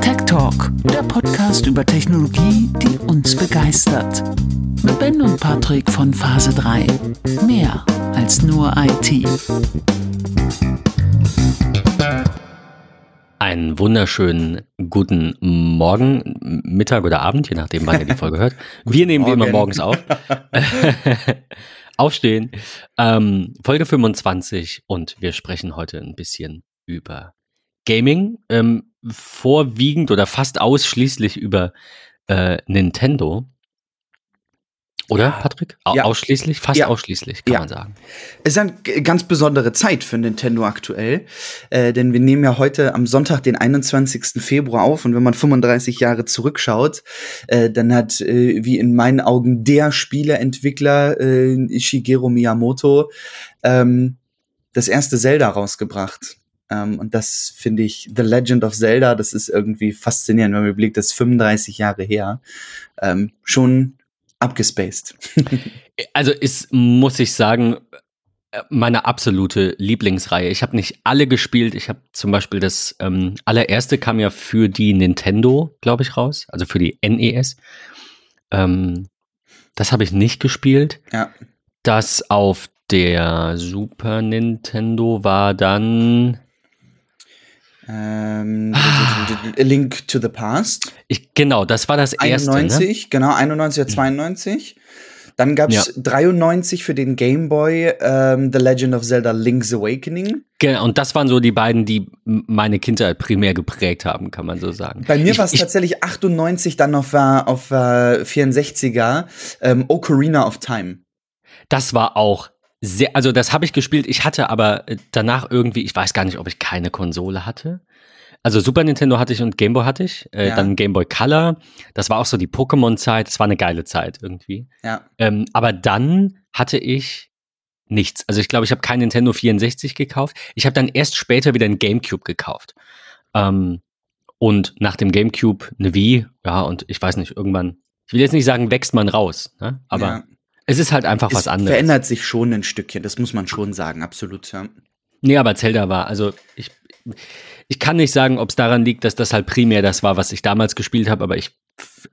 Tech Talk, der Podcast über Technologie, die uns begeistert. Mit Ben und Patrick von Phase 3. Mehr als nur IT. Einen wunderschönen guten Morgen, Mittag oder Abend, je nachdem, wann ihr die Folge hört. Wir nehmen wie immer morgens auf. Aufstehen. Ähm, Folge 25 und wir sprechen heute ein bisschen über Gaming, ähm, vorwiegend oder fast ausschließlich über äh, Nintendo. Oder, Patrick? Au Ja. Ausschließlich? Fast Ja. ausschließlich, kann Ja. man sagen. Es ist eine ganz besondere Zeit für Nintendo aktuell, äh, denn wir nehmen ja heute am Sonntag, den 21. Februar auf und wenn man 35 Jahre zurückschaut, äh, dann hat, äh, wie in meinen Augen, der Spieleentwickler äh, Shigeru Miyamoto ähm, das erste Zelda rausgebracht. Ähm, und das finde ich, The Legend of Zelda, das ist irgendwie faszinierend, wenn man überlegt, das ist 35 Jahre her. Ähm, schon abgespaced. Also ist, muss ich sagen, äh, meine absolute Lieblingsreihe. Ich habe nicht alle gespielt. Ich habe zum Beispiel das ähm, allererste kam ja für die Nintendo, glaube ich, raus. Also für die NES. Ähm, das habe ich nicht gespielt. Ja. Das auf der Super Nintendo war dann. Ähm, A Link to the Past. Ich, genau, das war das erste. Ne? 91, genau, 91 oder 92. Dann gab's Ja. 93 für den Game Boy ähm, The Legend of Zelda Link's Awakening. Genau, und das waren so die beiden, die meine Kindheit primär geprägt haben, kann man so sagen. Bei mir war es ich- tatsächlich 98 dann auf, äh, auf äh, 64er ähm, Ocarina of Time. Das war auch sehr, also das habe ich gespielt. Ich hatte aber äh, danach irgendwie, ich weiß gar nicht, ob ich keine Konsole hatte. Also Super Nintendo hatte ich und Game Boy hatte ich. Äh, Ja. Dann Game Boy Color. Das war auch so die Pokémon-Zeit. Das war eine geile Zeit irgendwie. Ja. Ähm, aber dann hatte ich nichts. Also ich glaube, ich habe kein Nintendo 64 gekauft. Ich habe dann erst später wieder ein GameCube gekauft. Ähm, und nach dem GameCube eine Wii. Ja, und ich weiß nicht, irgendwann, ich will jetzt nicht sagen, wächst man raus. Ne? Aber ja. Es ist halt einfach was es anderes. verändert sich schon ein Stückchen, das muss man schon sagen, absolut. Ja. Nee, aber Zelda war, also ich, ich kann nicht sagen, ob es daran liegt, dass das halt primär das war, was ich damals gespielt habe, aber ich,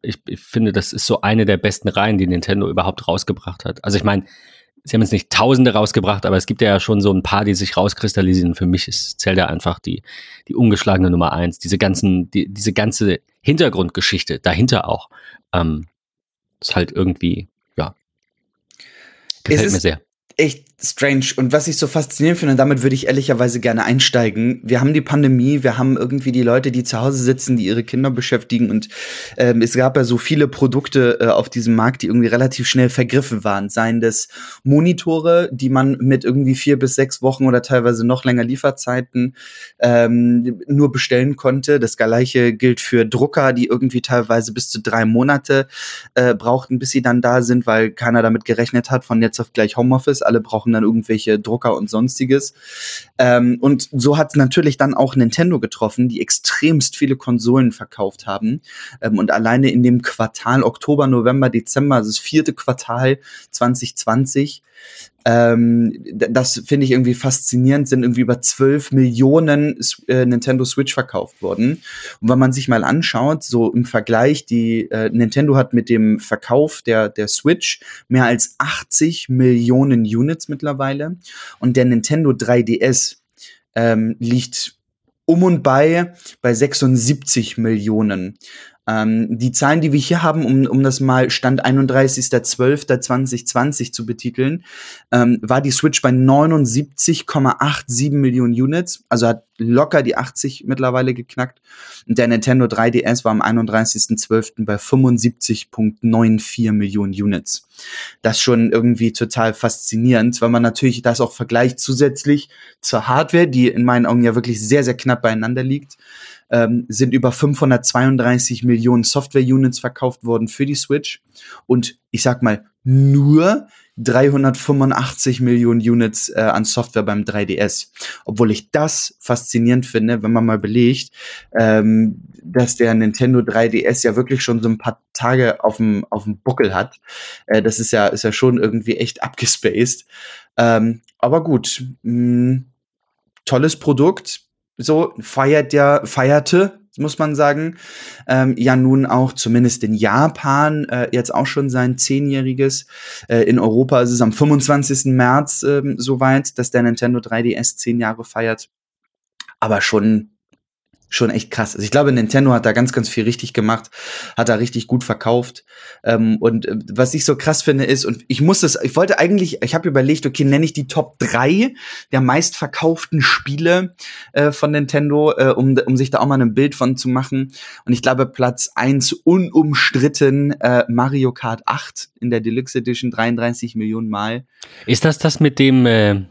ich, ich finde, das ist so eine der besten Reihen, die Nintendo überhaupt rausgebracht hat. Also ich meine, sie haben jetzt nicht Tausende rausgebracht, aber es gibt ja schon so ein paar, die sich rauskristallisieren. Für mich ist Zelda einfach die, die ungeschlagene Nummer eins. Diese ganzen, die, diese ganze Hintergrundgeschichte dahinter auch, ähm, ist halt irgendwie, gefällt ist- mir sehr. Echt strange. Und was ich so faszinierend finde, und damit würde ich ehrlicherweise gerne einsteigen. Wir haben die Pandemie, wir haben irgendwie die Leute, die zu Hause sitzen, die ihre Kinder beschäftigen. Und ähm, es gab ja so viele Produkte äh, auf diesem Markt, die irgendwie relativ schnell vergriffen waren. Seien das Monitore, die man mit irgendwie vier bis sechs Wochen oder teilweise noch länger Lieferzeiten ähm, nur bestellen konnte. Das gleiche gilt für Drucker, die irgendwie teilweise bis zu drei Monate äh, brauchten, bis sie dann da sind, weil keiner damit gerechnet hat, von jetzt auf gleich Homeoffice. Alle brauchen dann irgendwelche Drucker und sonstiges. Ähm, und so hat es natürlich dann auch Nintendo getroffen, die extremst viele Konsolen verkauft haben. Ähm, und alleine in dem Quartal Oktober, November, Dezember, also das vierte Quartal 2020, ähm, das finde ich irgendwie faszinierend, sind irgendwie über 12 Millionen äh, Nintendo Switch verkauft worden. Und wenn man sich mal anschaut, so im Vergleich, die äh, Nintendo hat mit dem Verkauf der, der Switch mehr als 80 Millionen Units mittlerweile und der Nintendo 3DS ähm, liegt um und bei bei 76 Millionen. Ähm, die Zahlen, die wir hier haben, um, um das mal Stand 31.12.2020 zu betiteln, ähm, war die Switch bei 79,87 Millionen Units, also hat locker die 80 mittlerweile geknackt. Und der Nintendo 3DS war am 31.12. bei 75,94 Millionen Units. Das schon irgendwie total faszinierend, weil man natürlich das auch vergleicht zusätzlich zur Hardware, die in meinen Augen ja wirklich sehr, sehr knapp beieinander liegt ähm, sind über 532 Millionen Software-Units verkauft worden für die Switch. Und ich sag mal, nur 385 Millionen Units äh, an Software beim 3DS. Obwohl ich das faszinierend finde, wenn man mal belegt, ähm, dass der Nintendo 3DS ja wirklich schon so ein paar Tage auf dem, Buckel hat. Äh, das ist ja, ist ja schon irgendwie echt abgespaced. Ähm, aber gut, mh, tolles Produkt. So feiert ja, feierte, muss man sagen, ähm, ja nun auch zumindest in Japan äh, jetzt auch schon sein zehnjähriges. Äh, in Europa ist es am 25. März ähm, soweit, dass der Nintendo 3DS zehn Jahre feiert. Aber schon schon echt krass. Also ich glaube, Nintendo hat da ganz, ganz viel richtig gemacht, hat da richtig gut verkauft. Ähm, und äh, was ich so krass finde ist, und ich muss das, ich wollte eigentlich, ich habe überlegt, okay, nenne ich die Top 3 der meistverkauften Spiele äh, von Nintendo, äh, um, um sich da auch mal ein Bild von zu machen. Und ich glaube, Platz 1 unumstritten äh, Mario Kart 8 in der Deluxe Edition 33 Millionen Mal. Ist das das mit dem, äh,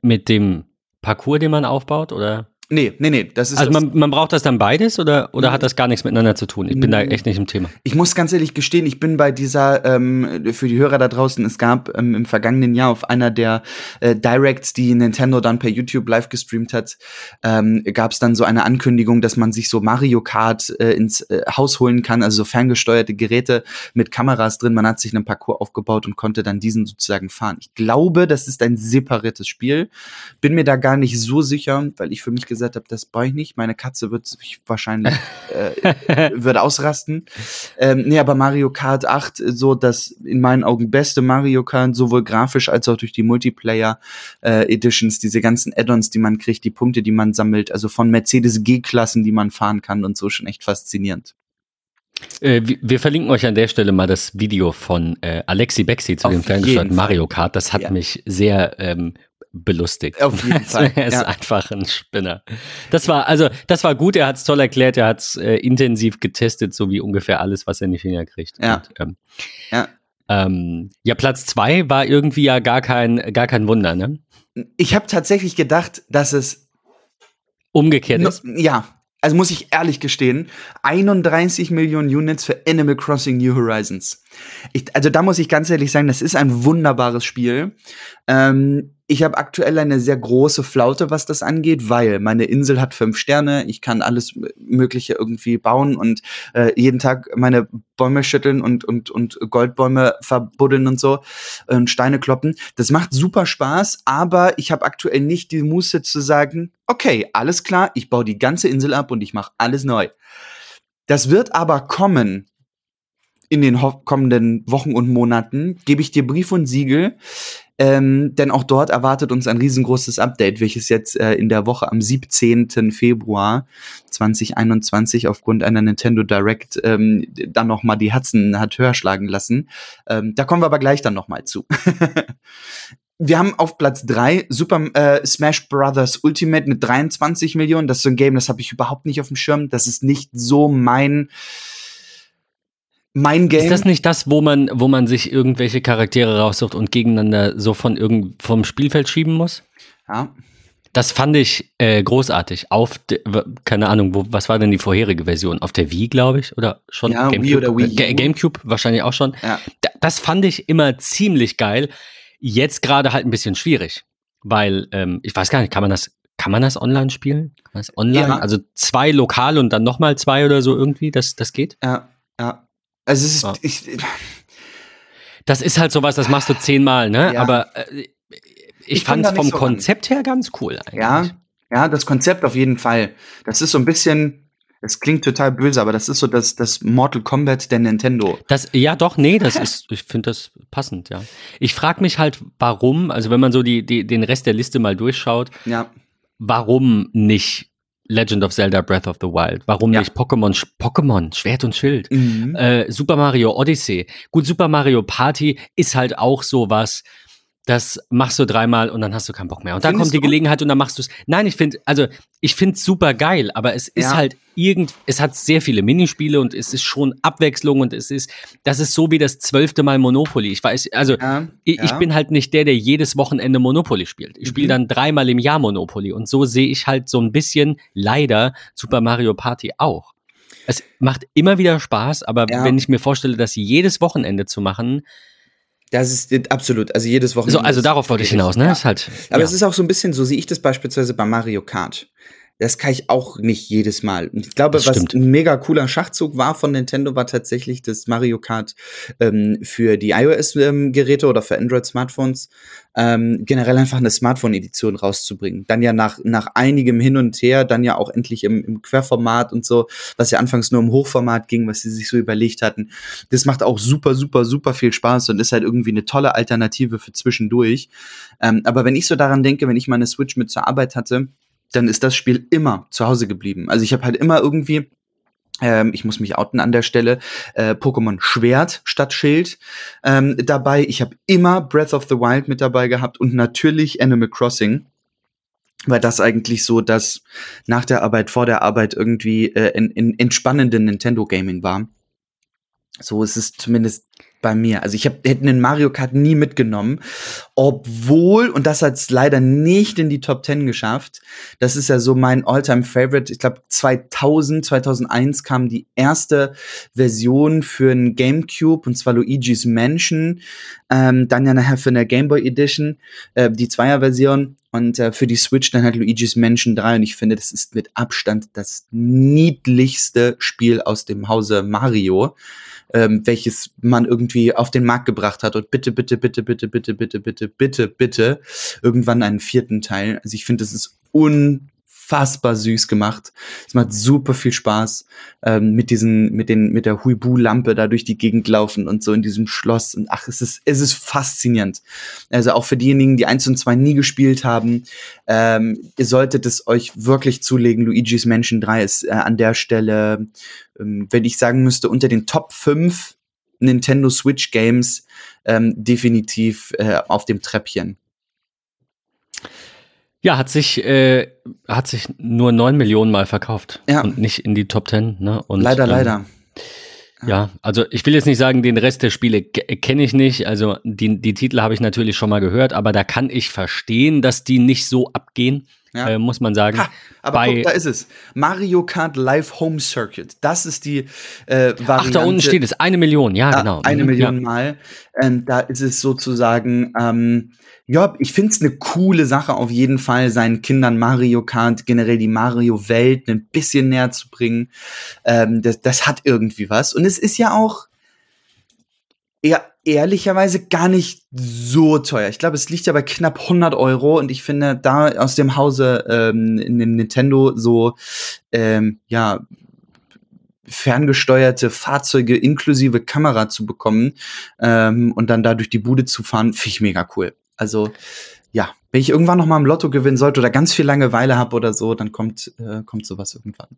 mit dem Parcours, den man aufbaut, oder? Nee, nee, nee. Das ist also man, man braucht das dann beides oder, oder hat das gar nichts miteinander zu tun? Ich bin da echt nicht im Thema. Ich muss ganz ehrlich gestehen, ich bin bei dieser, ähm, für die Hörer da draußen, es gab ähm, im vergangenen Jahr auf einer der äh, Directs, die Nintendo dann per YouTube live gestreamt hat, ähm, gab es dann so eine Ankündigung, dass man sich so Mario Kart äh, ins äh, Haus holen kann, also so ferngesteuerte Geräte mit Kameras drin. Man hat sich einen Parcours aufgebaut und konnte dann diesen sozusagen fahren. Ich glaube, das ist ein separates Spiel. Bin mir da gar nicht so sicher, weil ich für mich gesagt habe, das brauche ich nicht. Meine Katze wird sich wahrscheinlich äh, wird ausrasten. Ähm, nee, aber Mario Kart 8, so das in meinen Augen beste Mario Kart, sowohl grafisch als auch durch die Multiplayer äh, Editions, diese ganzen Add-ons, die man kriegt, die Punkte, die man sammelt, also von Mercedes G-Klassen, die man fahren kann und so schon echt faszinierend. Äh, wir verlinken euch an der Stelle mal das Video von äh, Alexi Bexi zu Auf dem ferngesteuerten. Mario Kart. Das hat Ja. mich sehr ähm, belustigt. Auf jeden Also, Fall, er ist ja. einfach ein Spinner. Das war, also, das war gut, er hat es toll erklärt, er hat es äh, intensiv getestet, so wie ungefähr alles, was er in die Finger kriegt. Ja. Und, ähm, Ja. Ähm, ja, Platz zwei war irgendwie ja gar kein, gar kein Wunder, ne? Ich habe tatsächlich gedacht, dass es Umgekehrt No, ist. ja, also muss ich ehrlich gestehen, 31 Millionen Units für Animal Crossing New Horizons. Ich, also da muss ich ganz ehrlich sagen, das ist ein wunderbares Spiel. Ähm, ich habe aktuell eine sehr große Flaute, was das angeht, weil meine Insel hat fünf Sterne, ich kann alles Mögliche irgendwie bauen und äh, jeden Tag meine Bäume schütteln und, und, und Goldbäume verbuddeln und so und Steine kloppen. Das macht super Spaß, aber ich habe aktuell nicht die Muße zu sagen, okay, alles klar, ich baue die ganze Insel ab und ich mache alles neu. Das wird aber kommen in den kommenden Wochen und Monaten, gebe ich dir Brief und Siegel. Ähm, denn auch dort erwartet uns ein riesengroßes Update, welches jetzt äh, in der Woche am 17. Februar 2021 aufgrund einer Nintendo Direct ähm, dann noch mal die Herzen hat höher schlagen lassen. Ähm, da kommen wir aber gleich dann noch mal zu. Wir haben auf Platz 3 Super äh, Smash Brothers Ultimate mit 23 Millionen. Das ist so ein Game, das habe ich überhaupt nicht auf dem Schirm. Das ist nicht so mein mein Game. Ist das nicht das, wo man, wo man sich irgendwelche Charaktere raussucht und gegeneinander so von irgend vom Spielfeld schieben muss? ja. Das fand ich äh, großartig. Auf, keine Ahnung, wo, was war denn die vorherige Version? Auf der Wii, glaube ich, oder schon Ja, Wii oder Wii. Ga- Gamecube wahrscheinlich auch schon. Ja. Da, das fand ich immer ziemlich geil. Jetzt gerade halt ein bisschen schwierig, weil ähm, ich weiß gar nicht, kann man das, kann man das online spielen? Kann man das online? Ja. Also zwei lokal und dann nochmal zwei oder so irgendwie, das, das geht? Ja, ja. Also es ist, Ja. ich, Das ist halt sowas, das machst du zehnmal, ne? Ja. Aber äh, ich, Ich fand es vom so. Konzept her ganz cool eigentlich. ja, ja, das Konzept auf jeden Fall. Das ist so ein bisschen, es klingt total böse, aber das ist so das, das Mortal Kombat der Nintendo. Das, ja, doch, nee, das ist, ich finde das passend, ja. Ich frage mich halt, warum, also wenn man so die, die, den Rest der Liste mal durchschaut, Ja, warum nicht Legend of Zelda Breath of the Wild? Warum Ja. nicht Pokémon, Pokémon, Schwert und Schild? mhm. Äh, Super Mario Odyssey. Gut, Super Mario Party ist halt auch sowas, das machst du dreimal und dann hast du keinen Bock mehr. Und dann kommt die? Gelegenheit und dann machst du es. Nein, ich finde, also ich finde es super geil, aber es ist Ja. halt irgend, es hat sehr viele Minispiele und es ist schon Abwechslung und es ist, das ist so wie das zwölfte Mal Monopoly. Ich weiß, also ja, ich, ich ja. bin halt nicht der, der jedes Wochenende Monopoly spielt. Ich spiele Mhm. dann dreimal im Jahr Monopoly und so sehe ich halt so ein bisschen leider Super Mario Party auch. Es macht immer wieder Spaß, aber wenn ich mir vorstelle, das jedes Wochenende zu machen, Das ist absolut, also jedes Wochenende. so, also darauf wollte ich hinaus, ne? Ja. Ist halt, Aber ja. es ist auch so ein bisschen, so sehe ich das beispielsweise bei Mario Kart. Das kann ich auch nicht jedes Mal. Und ich glaube, Das was stimmt. ein mega cooler Schachzug war von Nintendo, war tatsächlich das Mario Kart ähm, für die iOS-Geräte oder für Android-Smartphones ähm, generell einfach eine Smartphone-Edition rauszubringen. Dann ja nach, nach einigem Hin und Her, dann ja auch endlich im, im Querformat und so, was ja anfangs nur im Hochformat ging, was sie sich so überlegt hatten. Das macht auch super, super, super viel Spaß und ist halt irgendwie eine tolle Alternative für zwischendurch. Ähm, aber wenn ich so daran denke, wenn ich meine Switch mit zur Arbeit hatte, dann ist das Spiel immer zu Hause geblieben. Also ich habe halt immer irgendwie ähm, ich muss mich outen an der Stelle, äh, Pokémon Schwert statt Schild ähm, dabei. Ich habe immer Breath of the Wild mit dabei gehabt und natürlich Animal Crossing. Weil das eigentlich so das nach der Arbeit, vor der Arbeit irgendwie äh, in, in entspannende Nintendo Gaming war. So ist es zumindest bei mir. Also ich hab, hätte einen Mario Kart nie mitgenommen, obwohl, und das hat es leider nicht in die Top 10 geschafft, das ist ja so mein Alltime favorite Ich glaube 2000, 2001 kam die erste Version für ein Gamecube, und zwar Luigi's Mansion, ähm, dann ja nachher für eine Game Boy Edition, äh, die Zweier-Version. Und äh, für die Switch dann halt Luigi's Mansion 3. Und ich finde, das ist mit Abstand das niedlichste Spiel aus dem Hause Mario ähm, welches man irgendwie auf den Markt gebracht hat und bitte, bitte, bitte, bitte, bitte, bitte, bitte, bitte, bitte irgendwann einen vierten Teil. Also ich finde, das ist unfassbar süß gemacht. Es macht super viel Spaß ähm, mit diesen, mit den, mit der Huibu-Lampe da durch die Gegend laufen und so in diesem Schloss. Und ach, es ist, es ist faszinierend. Also auch für diejenigen, die eins und zwei nie gespielt haben, ähm, ihr solltet es euch wirklich zulegen. Luigi's Mansion 3 ist äh, an der Stelle ähm, wenn ich sagen müsste, unter den Top 5 Nintendo Switch Games ähm, definitiv äh, auf dem Treppchen. Ja, hat sich, äh, hat sich nur 9 Millionen Mal verkauft Ja. und nicht in die Top 10. Ne? Und, leider, ähm, leider. Ja, also ich will jetzt nicht sagen, den Rest der Spiele ke- kenne ich nicht. Also die, die Titel habe ich natürlich schon mal gehört, aber da kann ich verstehen, dass die nicht so abgehen, Ja. äh, muss man sagen. Ha, aber bei- guck, da ist es. Mario Kart Live Home Circuit. Das ist die äh, Variante. Ach, da unten steht es, eine Million, ja, Ja, genau. Eine Mhm, Million Ja. Mal. Ähm, da ist es sozusagen, ähm, ja, ich finde es eine coole Sache, auf jeden Fall seinen Kindern Mario Kart, generell die Mario-Welt ein bisschen näher zu bringen. Ähm, das, das hat irgendwie was. Und es ist ja auch, ja, ehrlicherweise gar nicht so teuer. Ich glaube, es liegt ja bei knapp 100 Euro und ich finde, da aus dem Hause ähm, in dem Nintendo so, ähm, ja, ferngesteuerte Fahrzeuge inklusive Kamera zu bekommen ähm, und dann da durch die Bude zu fahren, finde ich mega cool. Also ja, wenn ich irgendwann noch mal im Lotto gewinnen sollte oder ganz viel Langeweile habe oder so, dann kommt, äh, kommt sowas irgendwann.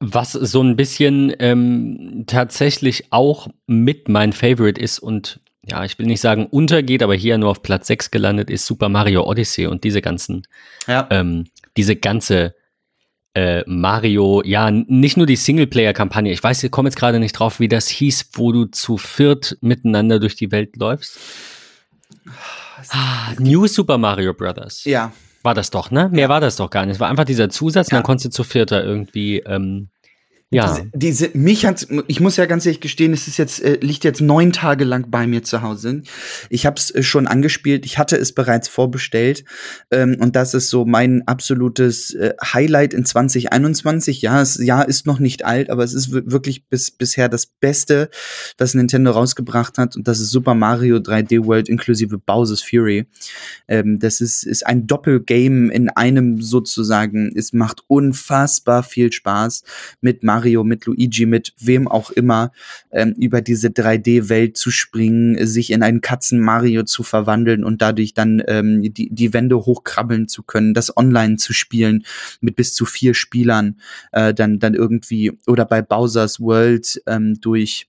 Was so ein bisschen ähm, tatsächlich auch mit mein Favorite ist und ja, ich will nicht sagen untergeht, aber hier nur auf Platz 6 gelandet ist Super Mario Odyssey und diese ganzen, Ja. ähm, diese ganze äh, Mario, ja, nicht nur die Singleplayer-Kampagne, ich weiß, ich komme jetzt gerade nicht drauf, wie das hieß, wo du zu viert miteinander durch die Welt läufst. Ah, New Super Mario Brothers. ja, War das doch, ne? Mehr war das doch gar nicht. Es war einfach dieser Zusatz und Ja. dann konntest du zu vierter irgendwie, ähm, ja. Diese, diese, mich hat, ich muss ja ganz ehrlich gestehen, es ist jetzt, äh, liegt jetzt neun Tage lang bei mir zu Hause. Ich habe es äh, schon angespielt, ich hatte es bereits vorbestellt ähm, und das ist so mein absolutes äh, Highlight in 2021. Ja, das Jahr ist noch nicht alt, aber es ist wir- wirklich bis, bisher das Beste, was Nintendo rausgebracht hat und das ist Super Mario 3D World inklusive Bowser's Fury. Ähm, das ist, ist ein Doppelgame in einem sozusagen. Es macht unfassbar viel Spaß mit Mario, mit Luigi, mit wem auch immer, ähm, über diese 3D-Welt zu springen, sich in einen Katzen-Mario zu verwandeln und dadurch dann ähm, die, die Wände hochkrabbeln zu können, das online zu spielen mit bis zu vier Spielern, äh, dann, dann irgendwie, oder bei Bowser's World ähm, durch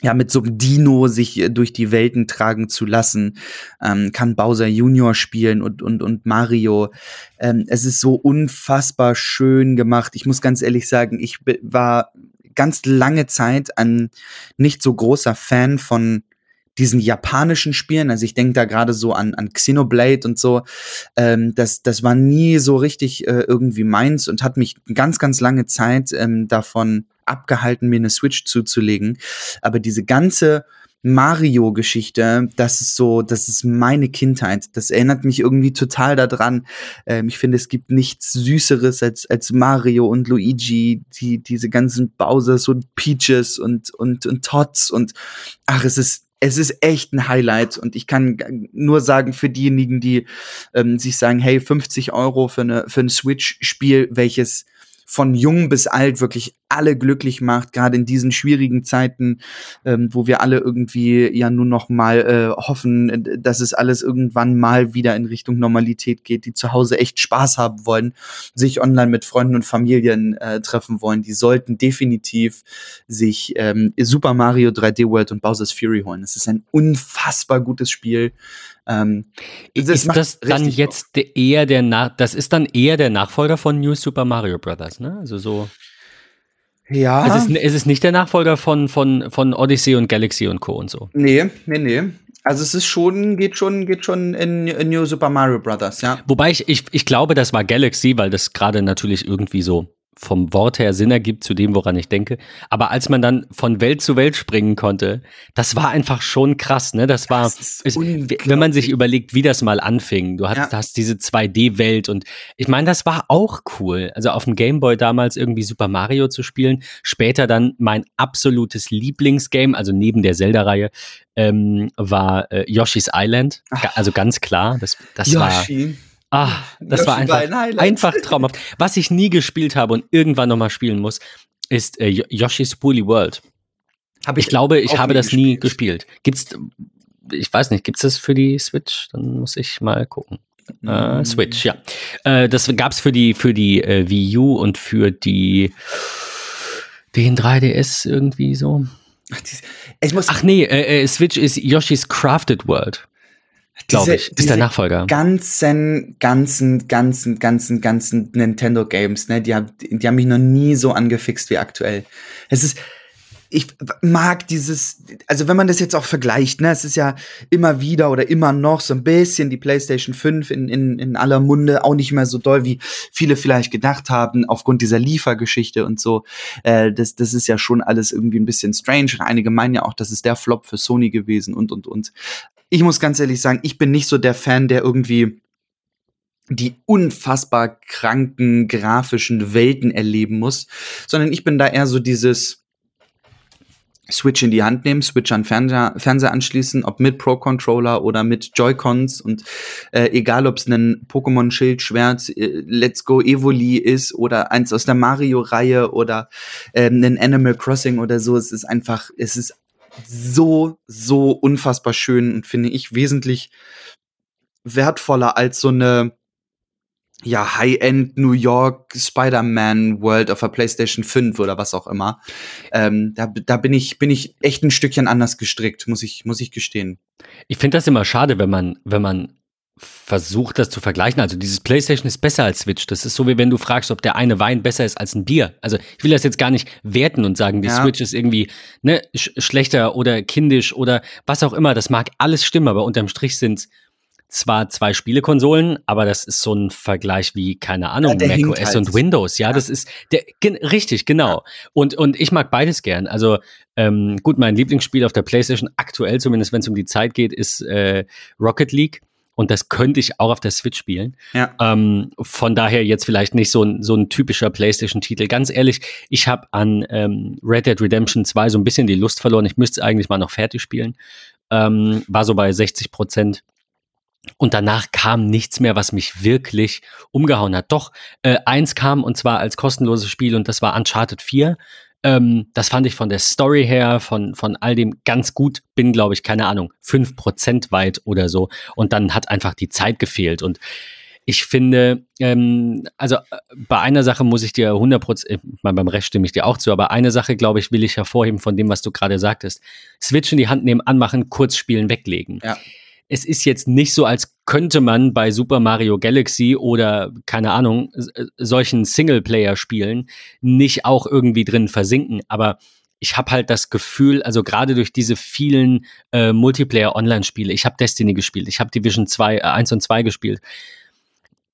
ja, mit so einem Dino sich äh, durch die Welten tragen zu lassen, ähm, kann Bowser Junior spielen und, und, und Mario. Ähm, es ist so unfassbar schön gemacht. Ich muss ganz ehrlich sagen, ich war ganz lange Zeit ein nicht so großer Fan von diesen japanischen Spielen. Also ich denke da gerade so an, an Xenoblade und so. Ähm, das, das war nie so richtig äh, irgendwie meins und hat mich ganz, ganz lange Zeit ähm, davon abgehalten, mir eine Switch zuzulegen. Aber diese ganze Mario-Geschichte, das ist so, das ist meine Kindheit. Das erinnert mich irgendwie total daran. Ähm, ich finde, es gibt nichts Süßeres als, als Mario und Luigi, die, diese ganzen Bowsers und Peaches und, und, und Tots und, ach, es ist, es ist echt ein Highlight und ich kann nur sagen, für diejenigen, die ähm, sich sagen, hey, 50 Euro für, eine, für ein Switch-Spiel, welches von jung bis alt wirklich alle glücklich macht, gerade in diesen schwierigen Zeiten, ähm, wo wir alle irgendwie ja nur noch mal äh, hoffen, dass es alles irgendwann mal wieder in Richtung Normalität geht, die zu Hause echt Spaß haben wollen, sich online mit Freunden und Familien äh, treffen wollen, die sollten definitiv sich ähm, Super Mario 3D World und Bowser's Fury holen. Es ist ein unfassbar gutes Spiel. Ähm, das ist das dann jetzt der, eher der Na das ist dann eher der Nachfolger von New Super Mario Brothers, ne? Also so. Ja. Also es ist, es ist nicht der Nachfolger von, von, von Odyssey und Galaxy und Co. und so. Nee, nee, nee. Also es ist schon, geht schon, geht schon in, in New Super Mario Brothers, ja. Wobei ich, ich, ich glaube, das war Galaxy, weil das gerade natürlich irgendwie so vom Wort her Sinn ergibt zu dem, woran ich denke. Aber als man dann von Welt zu Welt springen konnte, das war einfach schon krass, ne? Das war, das wenn man sich überlegt, wie das mal anfing. Du hast, ja. hast diese 2D-Welt und ich meine, das war auch cool. Also auf dem Gameboy damals irgendwie Super Mario zu spielen. Später dann mein absolutes Lieblingsgame, also neben der Zelda-Reihe, ähm, war äh, Yoshi's Island. Ach. Also ganz klar, das, das Yoshi. war Ah, das war einfach, einfach traumhaft. Was ich nie gespielt habe und irgendwann nochmal spielen muss, ist äh, Yoshi's Woolly World. Hab ich, ich glaube, ich habe das gespielt. nie gespielt. Gibt's, ich weiß nicht, gibt's das für die Switch? Dann muss ich mal gucken. Mm. Äh, Switch, ja. Äh, das gab's für die, für die äh, Wii U und für die den 3DS irgendwie so. Ach, ich muss Ach nee, äh, äh, Switch ist Yoshi's Crafted World glaube ich. Ist der Nachfolger. Ganzen, ganzen, ganzen, ganzen, ganzen Nintendo Games, ne, die haben, die haben mich noch nie so angefixt wie aktuell. Es ist, ich mag dieses, also wenn man das jetzt auch vergleicht, ne, es ist ja immer wieder oder immer noch so ein bisschen die PlayStation 5 in, in, in aller Munde, auch nicht mehr so doll, wie viele vielleicht gedacht haben, aufgrund dieser Liefergeschichte und so. Äh, das, das ist ja schon alles irgendwie ein bisschen strange. Und einige meinen ja auch, das ist der Flop für Sony gewesen und, und, und ich muss ganz ehrlich sagen, ich bin nicht so der Fan, der irgendwie die unfassbar kranken grafischen Welten erleben muss, sondern ich bin da eher so dieses Switch in die Hand nehmen, Switch an Fernseher, Fernseher anschließen, ob mit Pro-Controller oder mit Joy-Cons und äh, egal, ob es ein Pokémon-Schild, Schwert, äh, Let's Go Evoli ist oder eins aus der Mario-Reihe oder äh, ein Animal Crossing oder so, es ist einfach, es ist so, so unfassbar schön und finde ich wesentlich wertvoller als so eine ja, High-End New York Spider-Man World auf der PlayStation 5 oder was auch immer. Ähm, da, da bin ich, bin ich echt ein Stückchen anders gestrickt, muss ich, muss ich gestehen. Ich finde das immer schade, wenn man, wenn man versucht, das zu vergleichen. Also dieses PlayStation ist besser als Switch. Das ist so, wie wenn du fragst, ob der eine Wein besser ist als ein Bier. Also ich will das jetzt gar nicht werten und sagen, die ja. Switch ist irgendwie ne, sch schlechter oder kindisch oder was auch immer. Das mag alles stimmen, aber unterm Strich sind zwar zwei Spielekonsolen, aber das ist so ein Vergleich wie, keine Ahnung, ja, Mac OS halt. und Windows. Ja, ja, das ist der, gen, richtig, genau. Ja. Und, und ich mag beides gern. Also, ähm, gut, mein Lieblingsspiel auf der PlayStation, aktuell zumindest, wenn es um die Zeit geht, ist äh, Rocket League und das könnte ich auch auf der Switch spielen. Ja. Ähm, von daher jetzt vielleicht nicht so ein, so ein typischer PlayStation-Titel. Ganz ehrlich, ich habe an ähm, Red Dead Redemption 2 so ein bisschen die Lust verloren. Ich müsste es eigentlich mal noch fertig spielen. Ähm, war so bei 60 Prozent. Und danach kam nichts mehr, was mich wirklich umgehauen hat. Doch, äh, eins kam und zwar als kostenloses Spiel und das war Uncharted 4. Ähm, das fand ich von der Story her, von, von all dem ganz gut. Bin, glaube ich, keine Ahnung, fünf Prozent weit oder so. Und dann hat einfach die Zeit gefehlt. Und ich finde, ähm, also äh, bei einer Sache muss ich dir 100 Prozent, äh, beim Rest stimme ich dir auch zu, aber eine Sache, glaube ich, will ich hervorheben von dem, was du gerade sagtest. Switch in die Hand nehmen, anmachen, kurz spielen, weglegen. Ja es ist jetzt nicht so, als könnte man bei Super Mario Galaxy oder, keine Ahnung, äh, solchen Singleplayer-Spielen nicht auch irgendwie drin versinken. Aber ich habe halt das Gefühl, also gerade durch diese vielen äh, Multiplayer-Online-Spiele, ich habe Destiny gespielt, ich habe Division 2, äh, 1 und 2 gespielt,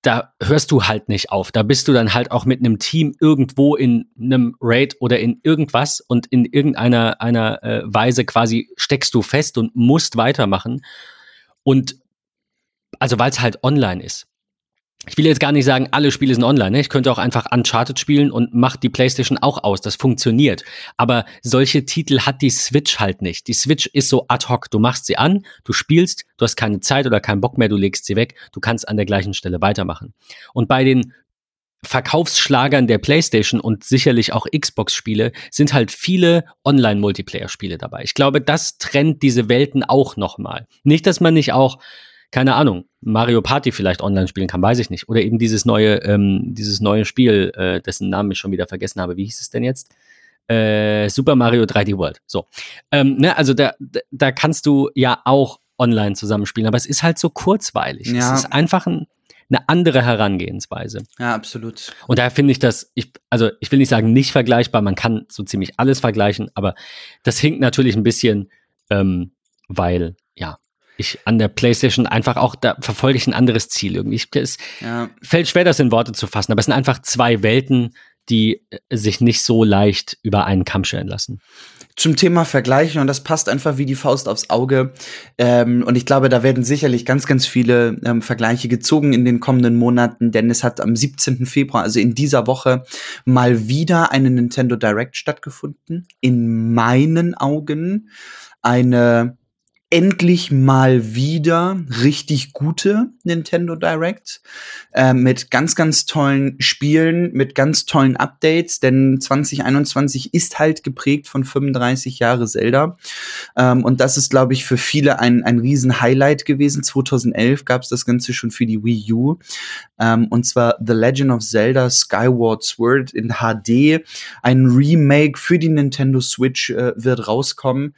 da hörst du halt nicht auf. Da bist du dann halt auch mit einem Team irgendwo in einem Raid oder in irgendwas und in irgendeiner einer äh, Weise quasi steckst du fest und musst weitermachen. Und also weil es halt online ist ich will jetzt gar nicht sagen, alle Spiele sind online. Ne? Ich könnte auch einfach Uncharted spielen und macht die PlayStation auch aus. Das funktioniert. Aber solche Titel hat die Switch halt nicht. Die Switch ist so ad hoc. Du machst sie an, du spielst, du hast keine Zeit oder keinen Bock mehr, du legst sie weg. Du kannst an der gleichen Stelle weitermachen. Und bei den Verkaufsschlagern der PlayStation und sicherlich auch Xbox-Spiele sind halt viele Online-Multiplayer-Spiele dabei. Ich glaube, das trennt diese Welten auch nochmal. Nicht, dass man nicht auch keine Ahnung, Mario Party vielleicht online spielen kann, weiß ich nicht. Oder eben dieses neue, ähm, dieses neue Spiel, äh, dessen Namen ich schon wieder vergessen habe. Wie hieß es denn jetzt? Äh, Super Mario 3D World. So. Ähm, ne, also da, da kannst du ja auch online zusammenspielen, aber es ist halt so kurzweilig. Ja. Es ist einfach ein, eine andere Herangehensweise. Ja, absolut. Und daher finde ich das, ich, also ich will nicht sagen nicht vergleichbar, man kann so ziemlich alles vergleichen, aber das hinkt natürlich ein bisschen, ähm, weil, ja, ich an der PlayStation einfach auch, da verfolge ich ein anderes Ziel irgendwie. Ich, es ja. fällt schwer, das in Worte zu fassen, aber es sind einfach zwei Welten, die äh, sich nicht so leicht über einen Kamm scheren lassen. Zum Thema Vergleichen und das passt einfach wie die Faust aufs Auge. Ähm, und ich glaube, da werden sicherlich ganz, ganz viele ähm, Vergleiche gezogen in den kommenden Monaten, denn es hat am 17. Februar, also in dieser Woche, mal wieder eine Nintendo Direct stattgefunden. In meinen Augen eine endlich mal wieder richtig gute Nintendo Direct äh, mit ganz, ganz tollen Spielen, mit ganz tollen Updates, denn 2021 ist halt geprägt von 35 Jahre Zelda. Ähm, und das ist, glaube ich, für viele ein, ein riesen Highlight gewesen. 2011 gab es das Ganze schon für die Wii U. Ähm, und zwar The Legend of Zelda Skyward Sword in HD. Ein Remake für die Nintendo Switch äh, wird rauskommen.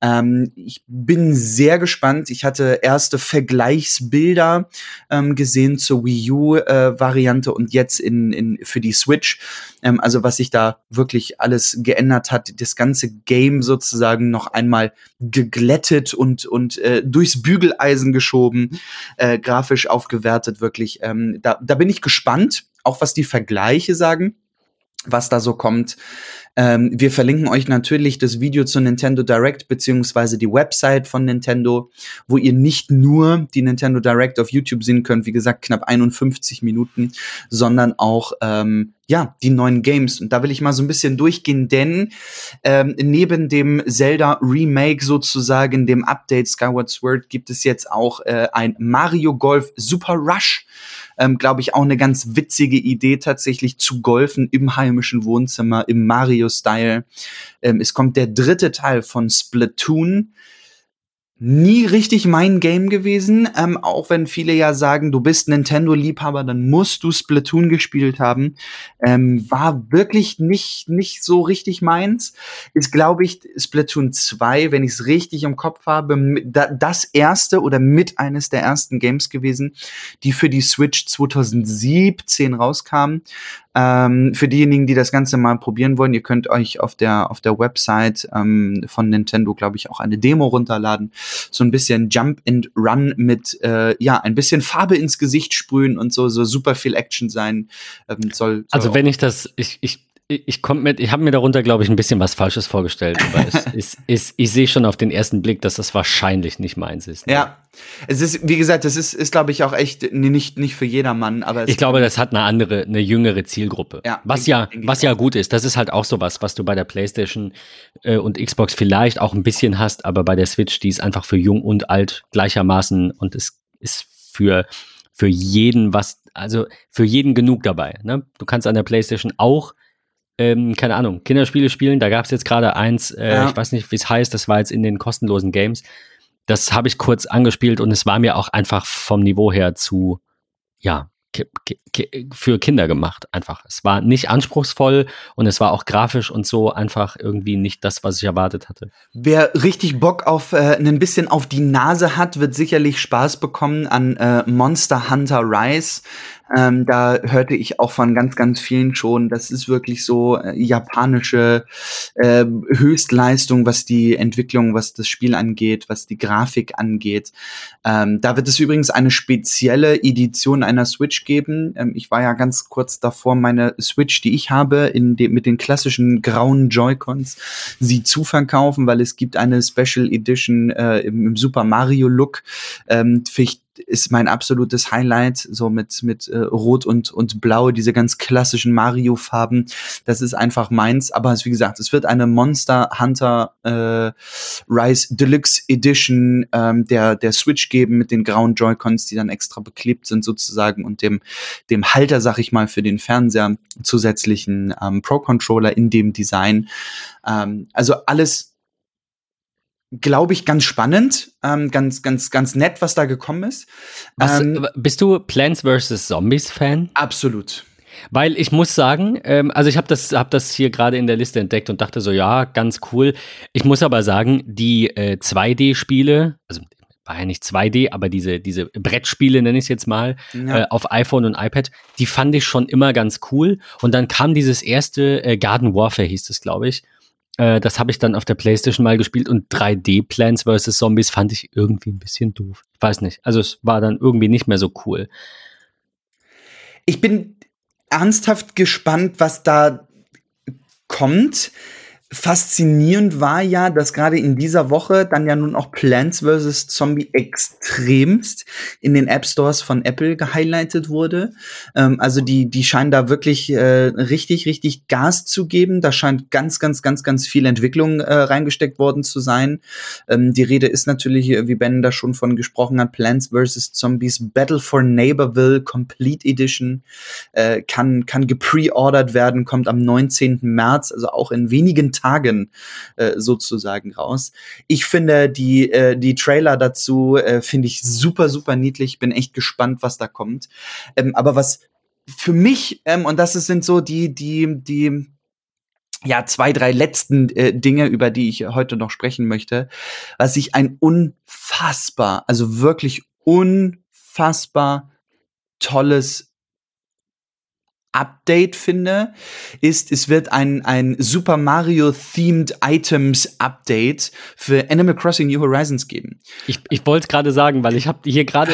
Ähm, ich bin sehr gespannt. Ich hatte erste Vergleichsbilder ähm, gesehen zur Wii U-Variante äh, und jetzt in, in, für die Switch. Ähm, also was sich da wirklich alles geändert hat, das ganze Game sozusagen noch einmal geglättet und, und äh, durchs Bügeleisen geschoben, äh, grafisch aufgewertet, wirklich. Ähm, da, da bin ich gespannt, auch was die Vergleiche sagen was da so kommt. Ähm, wir verlinken euch natürlich das Video zu Nintendo Direct beziehungsweise die Website von Nintendo, wo ihr nicht nur die Nintendo Direct auf YouTube sehen könnt, wie gesagt knapp 51 Minuten, sondern auch ähm, ja die neuen Games. Und da will ich mal so ein bisschen durchgehen, denn ähm, neben dem Zelda Remake sozusagen, dem Update Skyward Sword, gibt es jetzt auch äh, ein Mario Golf Super Rush ähm, glaube ich, auch eine ganz witzige Idee, tatsächlich zu golfen im heimischen Wohnzimmer, im Mario-Style. Ähm, es kommt der dritte Teil von Splatoon nie richtig mein Game gewesen. Ähm, auch wenn viele ja sagen, du bist Nintendo-Liebhaber, dann musst du Splatoon gespielt haben. Ähm, war wirklich nicht, nicht so richtig meins. Ist, glaube ich, Splatoon 2, wenn ich es richtig im Kopf habe, das erste oder mit eines der ersten Games gewesen, die für die Switch 2017 rauskamen. Ähm, für diejenigen, die das Ganze mal probieren wollen, ihr könnt euch auf der, auf der Website ähm, von Nintendo, glaube ich, auch eine Demo runterladen. So ein bisschen Jump and Run mit, äh, ja, ein bisschen Farbe ins Gesicht sprühen und so, so super viel Action sein ähm, soll, soll. Also wenn ich das, ich, ich ich komme mit, ich habe mir darunter, glaube ich, ein bisschen was Falsches vorgestellt, aber es ist, ist, ich sehe schon auf den ersten Blick, dass das wahrscheinlich nicht meins ist. Ne? Ja. Es ist, wie gesagt, das ist, ist glaube ich, auch echt nicht, nicht für jedermann, aber Ich glaube, das hat eine andere, eine jüngere Zielgruppe. Ja, was ja, was ja gut ist. Das ist halt auch sowas, was du bei der PlayStation äh, und Xbox vielleicht auch ein bisschen hast, aber bei der Switch, die ist einfach für jung und alt gleichermaßen und es ist für, für jeden was, also für jeden genug dabei. Ne? Du kannst an der PlayStation auch ähm, keine Ahnung, Kinderspiele spielen. Da gab es jetzt gerade eins, äh, ja. ich weiß nicht, wie es heißt, das war jetzt in den kostenlosen Games. Das habe ich kurz angespielt und es war mir auch einfach vom Niveau her zu, ja, für Kinder gemacht, einfach. Es war nicht anspruchsvoll und es war auch grafisch und so einfach irgendwie nicht das, was ich erwartet hatte. Wer richtig Bock auf äh, ein bisschen auf die Nase hat, wird sicherlich Spaß bekommen an äh, Monster Hunter Rise. Ähm, da hörte ich auch von ganz, ganz vielen schon, das ist wirklich so äh, japanische äh, Höchstleistung, was die Entwicklung, was das Spiel angeht, was die Grafik angeht. Ähm, da wird es übrigens eine spezielle Edition einer Switch geben. Ähm, ich war ja ganz kurz davor, meine Switch, die ich habe, in de mit den klassischen grauen Joy-Cons, sie zu verkaufen, weil es gibt eine Special Edition äh, im, im Super Mario Look. Ähm, ist mein absolutes Highlight, so mit, mit äh, Rot und, und Blau, diese ganz klassischen Mario-Farben. Das ist einfach meins. Aber wie gesagt, es wird eine Monster Hunter äh, Rise Deluxe Edition ähm, der, der Switch geben mit den grauen Joy-Cons, die dann extra beklebt sind sozusagen und dem, dem Halter, sag ich mal, für den Fernseher zusätzlichen ähm, Pro-Controller in dem Design. Ähm, also alles glaube ich, ganz spannend, ähm, ganz, ganz, ganz nett, was da gekommen ist. Was, ähm, bist du Plants vs. Zombies Fan? Absolut. Weil ich muss sagen, ähm, also ich habe das, hab das hier gerade in der Liste entdeckt und dachte so, ja, ganz cool. Ich muss aber sagen, die äh, 2D-Spiele, also war ja nicht 2D, aber diese, diese Brettspiele, nenne ich es jetzt mal, ja. äh, auf iPhone und iPad, die fand ich schon immer ganz cool. Und dann kam dieses erste äh, Garden Warfare, hieß es, glaube ich. Äh, das habe ich dann auf der Playstation mal gespielt und 3D Plants vs. Zombies fand ich irgendwie ein bisschen doof. Ich weiß nicht. Also es war dann irgendwie nicht mehr so cool. Ich bin ernsthaft gespannt, was da kommt faszinierend war ja, dass gerade in dieser Woche dann ja nun auch Plants vs. Zombie extremst in den App Stores von Apple gehighlightet wurde. Ähm, also die, die scheinen da wirklich äh, richtig, richtig Gas zu geben. Da scheint ganz, ganz, ganz, ganz viel Entwicklung äh, reingesteckt worden zu sein. Ähm, die Rede ist natürlich, wie Ben da schon von gesprochen hat, Plants vs. Zombies Battle for Neighborville Complete Edition äh, kann, kann gepreordert werden, kommt am 19. März, also auch in wenigen Tagen äh, sozusagen raus. Ich finde die, äh, die Trailer dazu äh, finde ich super, super niedlich. Bin echt gespannt, was da kommt. Ähm, aber was für mich, ähm, und das sind so die, die, die, ja, zwei, drei letzten äh, Dinge, über die ich heute noch sprechen möchte, was ich ein unfassbar, also wirklich unfassbar tolles Update finde, ist, es wird ein, ein Super Mario Themed Items Update für Animal Crossing New Horizons geben. Ich, ich wollte es gerade sagen, weil ich habe hier gerade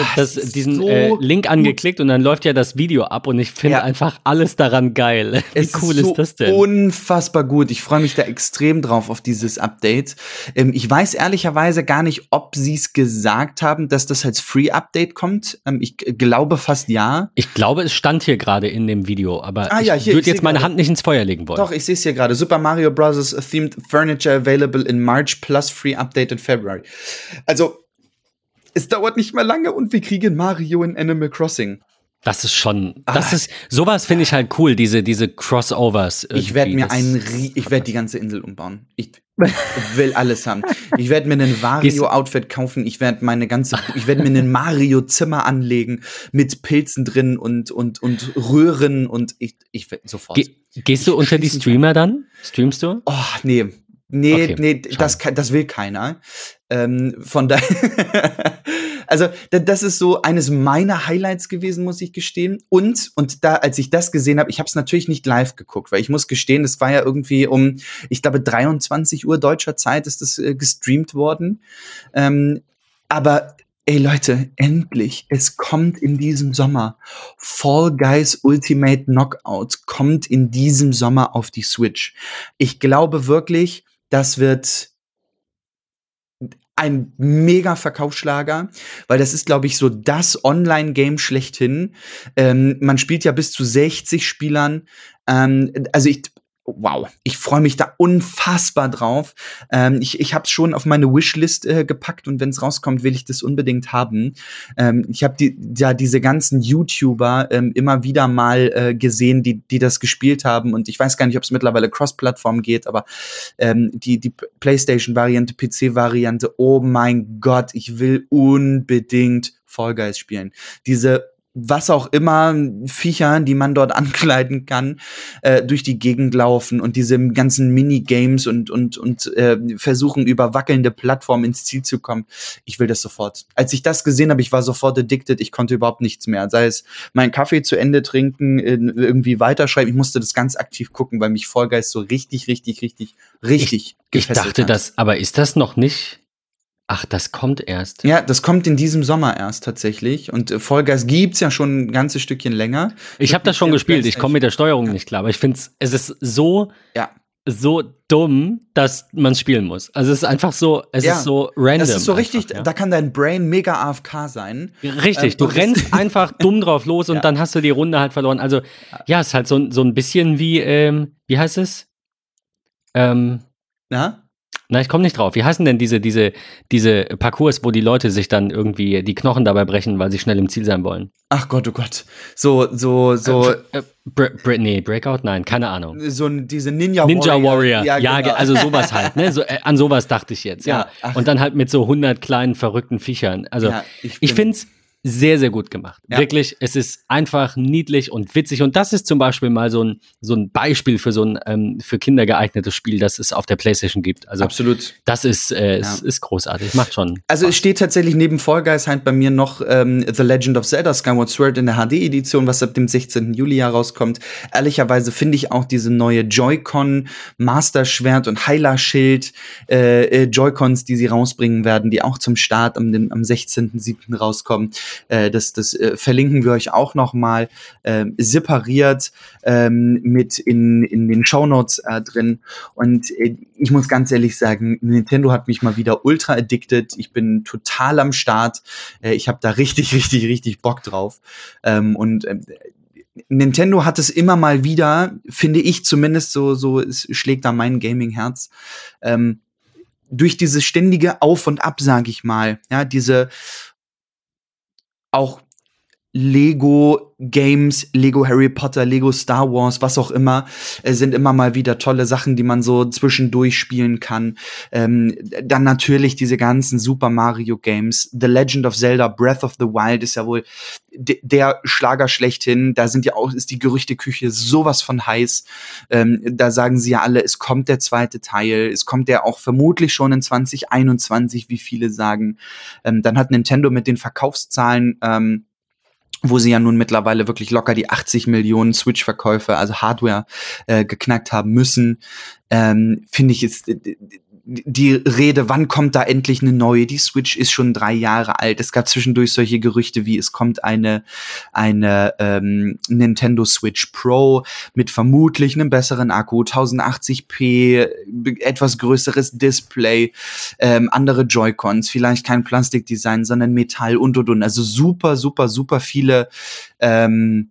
diesen so äh, Link angeklickt und dann läuft ja das Video ab und ich finde ja. einfach alles daran geil. Wie es cool ist, so ist, das denn? Unfassbar gut. Ich freue mich da extrem drauf auf dieses Update. Ähm, ich weiß ehrlicherweise gar nicht, ob sie es gesagt haben, dass das als Free Update kommt. Ähm, ich glaube fast ja. Ich glaube, es stand hier gerade in dem Video aber ah, ja, ich würde jetzt meine Hand nicht ins Feuer legen wollen. Doch, ich sehe es hier gerade. Super Mario Bros. Themed Furniture available in March plus free update in February. Also, es dauert nicht mehr lange und wir kriegen Mario in Animal Crossing. Das ist schon, das ah. ist, sowas finde ich halt cool, diese, diese Crossovers. Irgendwie. Ich werde mir einen, ich werde die ganze Insel umbauen. Ich, will alles haben. Ich werde mir ein Wario-Outfit kaufen. Ich werde meine ganze, ich werde mir ein Mario-Zimmer anlegen mit Pilzen drin und, und, und Röhren und ich, ich werde sofort. Ge gehst ich du unter die Streamer dann? Streamst du? Oh, nee. Nee, okay, nee, das, das will keiner. Ähm, von daher. Also, das ist so eines meiner Highlights gewesen, muss ich gestehen. Und, und da, als ich das gesehen habe, ich habe es natürlich nicht live geguckt, weil ich muss gestehen, es war ja irgendwie um, ich glaube, 23 Uhr deutscher Zeit ist das äh, gestreamt worden. Ähm, aber Ey Leute, endlich, es kommt in diesem Sommer. Fall Guys Ultimate Knockout kommt in diesem Sommer auf die Switch. Ich glaube wirklich, das wird ein mega Verkaufsschlager, weil das ist, glaube ich, so das Online-Game schlechthin. Ähm, man spielt ja bis zu 60 Spielern. Ähm, also ich, wow, ich freue mich da unfassbar drauf. Ähm, ich ich habe es schon auf meine Wishlist äh, gepackt und wenn es rauskommt, will ich das unbedingt haben. Ähm, ich habe die, ja diese ganzen YouTuber ähm, immer wieder mal äh, gesehen, die, die das gespielt haben und ich weiß gar nicht, ob es mittlerweile Cross-Plattform geht, aber ähm, die, die PlayStation-Variante, PC-Variante, oh mein Gott, ich will unbedingt Fall Guys spielen. Diese was auch immer, Viecher, die man dort ankleiden kann, äh, durch die Gegend laufen und diese ganzen Minigames und, und, und äh, versuchen, über wackelnde Plattformen ins Ziel zu kommen. Ich will das sofort. Als ich das gesehen habe, ich war sofort addicted, ich konnte überhaupt nichts mehr. Sei es meinen Kaffee zu Ende trinken, irgendwie weiterschreiben, ich musste das ganz aktiv gucken, weil mich Vollgeist so richtig, richtig, richtig, richtig Ich, ich dachte hat. das, aber ist das noch nicht Ach, das kommt erst. Ja, das kommt in diesem Sommer erst tatsächlich. Und äh, Vollgas gibt's ja schon ein ganzes Stückchen länger. Ich habe das schon gespielt. Ich komme mit der Steuerung ja. nicht klar. Aber ich finde es ist so, ja. so dumm, dass man es spielen muss. Also es ist einfach so, es ja. ist so random. Es ist so richtig, ja. da kann dein Brain mega AFK sein. Richtig, ähm, du rennst einfach dumm drauf los und dann hast du die Runde halt verloren. Also ja, es ist halt so, so ein bisschen wie, ähm, wie heißt es? Ähm, Na? Na, ich komme nicht drauf. Wie heißen denn diese, diese, diese Parcours, wo die Leute sich dann irgendwie die Knochen dabei brechen, weil sie schnell im Ziel sein wollen? Ach Gott, oh Gott. So, so, so. Äh, äh, Br Br nee, Breakout? Nein, keine Ahnung. So diese Ninja, Ninja Warrior. Warrior. Ja, ja genau. also sowas halt, ne? So, äh, an sowas dachte ich jetzt, ja. ja Und dann halt mit so 100 kleinen verrückten Viechern. Also, ja, ich, ich finde es sehr, sehr gut gemacht. Ja. Wirklich, es ist einfach niedlich und witzig. Und das ist zum Beispiel mal so ein, so ein Beispiel für so ein ähm, für Kinder geeignetes Spiel, das es auf der PlayStation gibt. Also absolut. Das ist, äh, ja. ist, großartig. Macht schon. Also es steht tatsächlich neben Fall Guys halt bei mir noch ähm, The Legend of Zelda Skyward Sword in der HD-Edition, was ab dem 16. Juli herauskommt. Ehrlicherweise finde ich auch diese neue Joy-Con Master Schwert und Heiler-Schild äh, äh, Joy-Cons, die sie rausbringen werden, die auch zum Start am, am 16.07. rauskommen äh, das, das äh, verlinken wir euch auch nochmal äh, separiert ähm, mit in, in den Shownotes äh, drin. Und äh, ich muss ganz ehrlich sagen, Nintendo hat mich mal wieder ultra addicted. Ich bin total am Start. Äh, ich habe da richtig, richtig, richtig Bock drauf. Ähm, und äh, Nintendo hat es immer mal wieder, finde ich zumindest so, so es schlägt da mein Gaming-Herz, ähm, durch dieses ständige Auf und Ab, sage ich mal, ja, diese auch Lego Games, Lego Harry Potter, Lego Star Wars, was auch immer, äh, sind immer mal wieder tolle Sachen, die man so zwischendurch spielen kann. Ähm, dann natürlich diese ganzen Super Mario Games. The Legend of Zelda Breath of the Wild ist ja wohl der Schlager schlechthin. Da sind ja auch, ist die Gerüchteküche sowas von heiß. Ähm, da sagen sie ja alle, es kommt der zweite Teil. Es kommt der auch vermutlich schon in 2021, wie viele sagen. Ähm, dann hat Nintendo mit den Verkaufszahlen ähm, wo sie ja nun mittlerweile wirklich locker die 80 Millionen Switch-Verkäufe, also Hardware, äh, geknackt haben müssen, ähm, finde ich, ist die Rede, wann kommt da endlich eine neue? Die Switch ist schon drei Jahre alt. Es gab zwischendurch solche Gerüchte wie, es kommt eine, eine ähm, Nintendo Switch Pro mit vermutlich einem besseren Akku, 1080p, etwas größeres Display, ähm, andere Joy-Cons, vielleicht kein Plastikdesign, sondern Metall und und und. Also super, super, super viele ähm,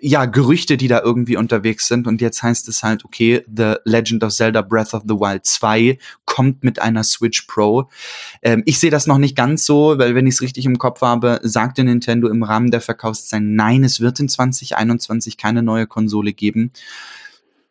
ja, Gerüchte, die da irgendwie unterwegs sind. Und jetzt heißt es halt, okay, The Legend of Zelda Breath of the Wild 2 kommt mit einer Switch Pro. Ähm, ich sehe das noch nicht ganz so, weil wenn ich es richtig im Kopf habe, sagte Nintendo im Rahmen der Verkaufszahlen, nein, es wird in 2021 keine neue Konsole geben.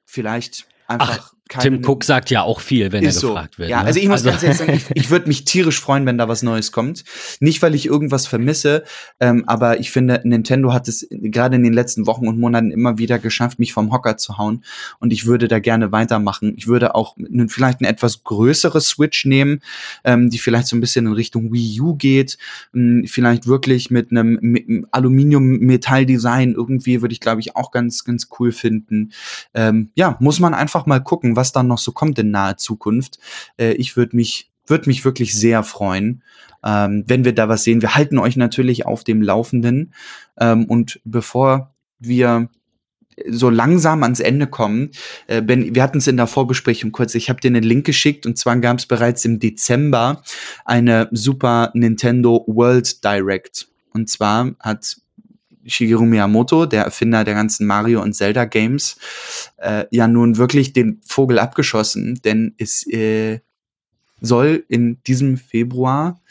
Vielleicht einfach. Ach, Tim Cook sagt ja auch viel, wenn er gefragt so. wird. Ja, ne? also ich muss also ganz ehrlich sagen, ich, ich würde mich tierisch freuen, wenn da was Neues kommt. Nicht, weil ich irgendwas vermisse, ähm, aber ich finde, Nintendo hat es gerade in den letzten Wochen und Monaten immer wieder geschafft, mich vom Hocker zu hauen. Und ich würde da gerne weitermachen. Ich würde auch vielleicht eine etwas größere Switch nehmen, ähm, die vielleicht so ein bisschen in Richtung Wii U geht. Ähm, vielleicht wirklich mit einem Aluminium-Metall-Design irgendwie würde ich, glaube ich, auch ganz, ganz cool finden. Ähm, ja, muss man einfach mal gucken, was dann noch so kommt in naher Zukunft. Äh, ich würde mich würde mich wirklich sehr freuen, ähm, wenn wir da was sehen. Wir halten euch natürlich auf dem Laufenden. Ähm, und bevor wir so langsam ans Ende kommen. Äh, ben, wir hatten es in der Vorbesprechung kurz. Ich habe dir einen Link geschickt und zwar gab es bereits im Dezember eine Super Nintendo World Direct. Und zwar hat Shigeru Miyamoto, der Erfinder der ganzen Mario und Zelda Games, äh, ja nun wirklich den Vogel abgeschossen, denn es äh, soll in diesem Februar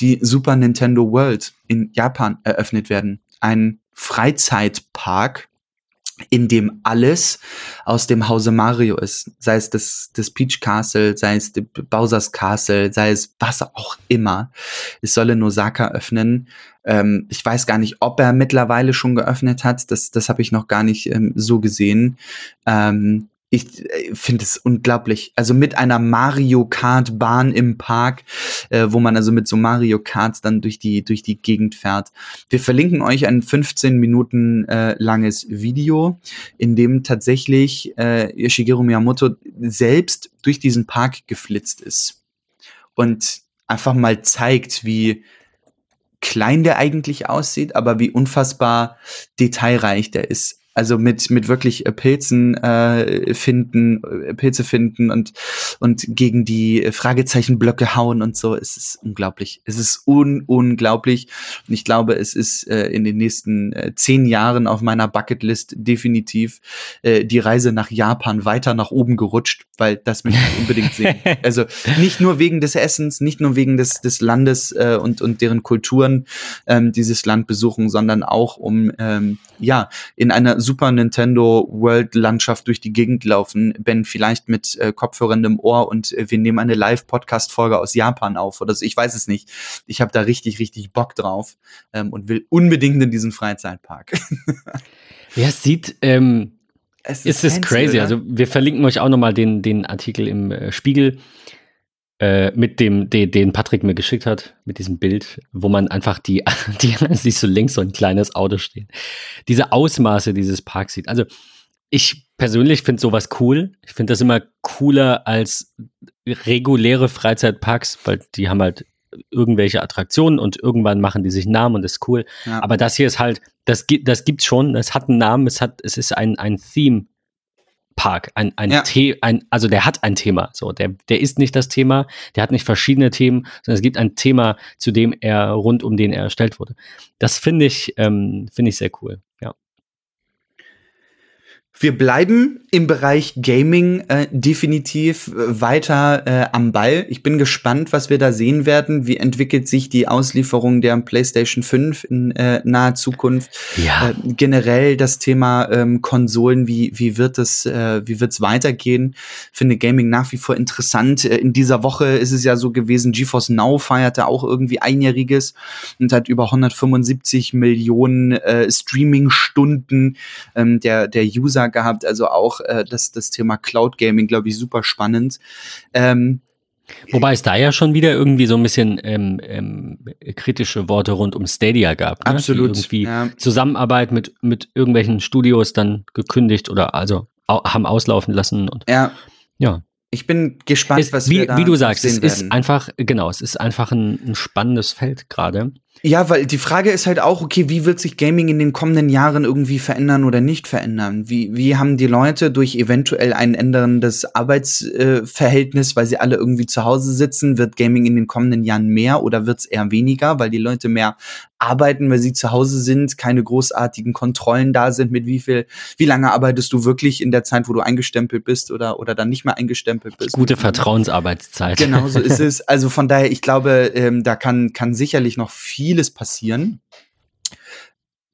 die Super Nintendo World in Japan eröffnet werden. Ein Freizeitpark, in dem alles aus dem Hause Mario ist. Sei es das, das Peach Castle, sei es Bowser's Castle, sei es was auch immer. Es soll in Osaka öffnen. Ähm, ich weiß gar nicht, ob er mittlerweile schon geöffnet hat. Das, das habe ich noch gar nicht ähm, so gesehen. Ähm, ich äh, finde es unglaublich. Also mit einer Mario Kart Bahn im Park, äh, wo man also mit so Mario Karts dann durch die, durch die Gegend fährt. Wir verlinken euch ein 15 Minuten äh, langes Video, in dem tatsächlich äh, Shigeru Miyamoto selbst durch diesen Park geflitzt ist. Und einfach mal zeigt, wie klein der eigentlich aussieht, aber wie unfassbar detailreich der ist. Also mit, mit wirklich äh, Pilzen äh, finden, äh, Pilze finden und, und gegen die Fragezeichenblöcke hauen und so. Es ist unglaublich. Es ist un unglaublich. Und ich glaube, es ist äh, in den nächsten äh, zehn Jahren auf meiner Bucketlist definitiv äh, die Reise nach Japan weiter nach oben gerutscht, weil das möchte ich unbedingt sehen. Also nicht nur wegen des Essens, nicht nur wegen des, des Landes äh, und, und deren Kulturen ähm, dieses Land besuchen, sondern auch um ähm, ja in einer Super Nintendo World Landschaft durch die Gegend laufen, Ben vielleicht mit äh, Kopfhörern im Ohr und äh, wir nehmen eine Live Podcast Folge aus Japan auf oder so. Ich weiß es nicht. Ich habe da richtig, richtig Bock drauf ähm, und will unbedingt in diesen Freizeitpark. ja, es sieht, ähm, es ist, ist fancy, crazy. Oder? Also wir verlinken euch auch nochmal den, den Artikel im äh, Spiegel äh, mit dem, den, den Patrick mir geschickt hat, mit diesem Bild, wo man einfach die, die siehst so links so ein kleines Auto stehen. Diese Ausmaße dieses Parks sieht. Also ich persönlich finde sowas cool. Ich finde das immer cooler als reguläre Freizeitparks, weil die haben halt irgendwelche Attraktionen und irgendwann machen die sich einen Namen und das ist cool. Ja. Aber das hier ist halt, das, das gibt's schon, es hat einen Namen, es hat, es ist ein, ein Theme Park, ein, ein, ja. The ein also der hat ein Thema. So, der, der ist nicht das Thema, der hat nicht verschiedene Themen, sondern es gibt ein Thema, zu dem er, rund um den er erstellt wurde. Das finde ich, ähm, finde ich sehr cool. Wir bleiben im Bereich Gaming äh, definitiv äh, weiter äh, am Ball. Ich bin gespannt, was wir da sehen werden. Wie entwickelt sich die Auslieferung der PlayStation 5 in äh, naher Zukunft? Ja. Äh, generell das Thema ähm, Konsolen, wie, wie wird es, äh, wie wird's weitergehen? Finde Gaming nach wie vor interessant. In dieser Woche ist es ja so gewesen, GeForce Now feierte auch irgendwie einjähriges und hat über 175 Millionen Streaming-Stunden ähm, der, der User gehabt, also auch äh, das, das Thema Cloud Gaming, glaube ich, super spannend. Ähm, Wobei es da ja schon wieder irgendwie so ein bisschen ähm, ähm, kritische Worte rund um Stadia gab. Ne? Absolut. Die irgendwie ja. Zusammenarbeit mit, mit irgendwelchen Studios dann gekündigt oder also au haben auslaufen lassen. Und, ja. Ja. Ich bin gespannt, es, was wie, wir da Wie du sagst, es werden. ist einfach, genau, es ist einfach ein, ein spannendes Feld gerade. Ja, weil die Frage ist halt auch, okay, wie wird sich Gaming in den kommenden Jahren irgendwie verändern oder nicht verändern? Wie, wie haben die Leute durch eventuell ein änderndes Arbeitsverhältnis, äh, weil sie alle irgendwie zu Hause sitzen, wird Gaming in den kommenden Jahren mehr oder wird es eher weniger, weil die Leute mehr arbeiten, weil sie zu Hause sind, keine großartigen Kontrollen da sind, mit wie viel, wie lange arbeitest du wirklich in der Zeit, wo du eingestempelt bist oder, oder dann nicht mehr eingestempelt bist? Gute Vertrauensarbeitszeit. Genau so ist es. Also von daher, ich glaube, ähm, da kann, kann sicherlich noch viel vieles passieren.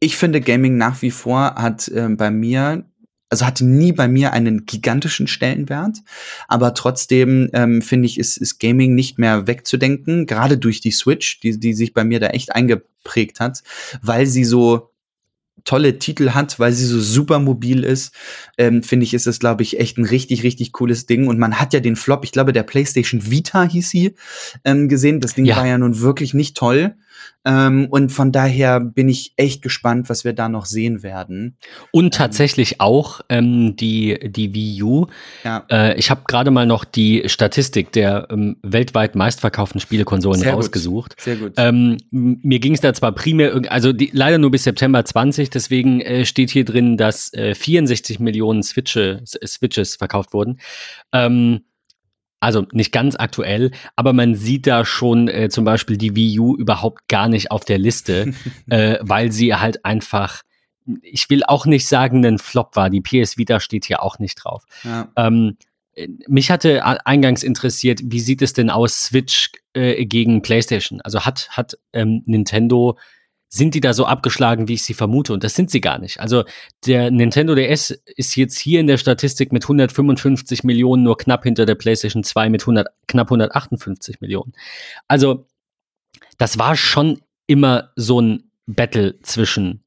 Ich finde, Gaming nach wie vor hat äh, bei mir also hatte nie bei mir einen gigantischen Stellenwert, aber trotzdem ähm, finde ich, ist, ist Gaming nicht mehr wegzudenken, gerade durch die Switch, die, die sich bei mir da echt eingeprägt hat, weil sie so tolle Titel hat, weil sie so super mobil ist, ähm, finde ich, ist es, glaube ich, echt ein richtig, richtig cooles Ding. Und man hat ja den Flop, ich glaube, der PlayStation Vita hieß sie, ähm, gesehen. Das Ding ja. war ja nun wirklich nicht toll. Ähm, und von daher bin ich echt gespannt, was wir da noch sehen werden. Und ähm, tatsächlich auch ähm, die, die Wii U. Ja. Äh, ich habe gerade mal noch die Statistik der ähm, weltweit meistverkauften Spielekonsolen Sehr rausgesucht. Gut. Sehr gut. Ähm, mir ging es da zwar primär, also die, leider nur bis September 20, deswegen äh, steht hier drin, dass äh, 64 Millionen Switche, Switches verkauft wurden. Ähm, also nicht ganz aktuell, aber man sieht da schon äh, zum Beispiel die Wii U überhaupt gar nicht auf der Liste, äh, weil sie halt einfach, ich will auch nicht sagen, ein Flop war. Die PS Vita steht hier auch nicht drauf. Ja. Ähm, mich hatte eingangs interessiert, wie sieht es denn aus Switch äh, gegen PlayStation? Also hat, hat ähm, Nintendo sind die da so abgeschlagen, wie ich sie vermute. Und das sind sie gar nicht. Also der Nintendo DS ist jetzt hier in der Statistik mit 155 Millionen nur knapp hinter der PlayStation 2 mit 100, knapp 158 Millionen. Also das war schon immer so ein Battle zwischen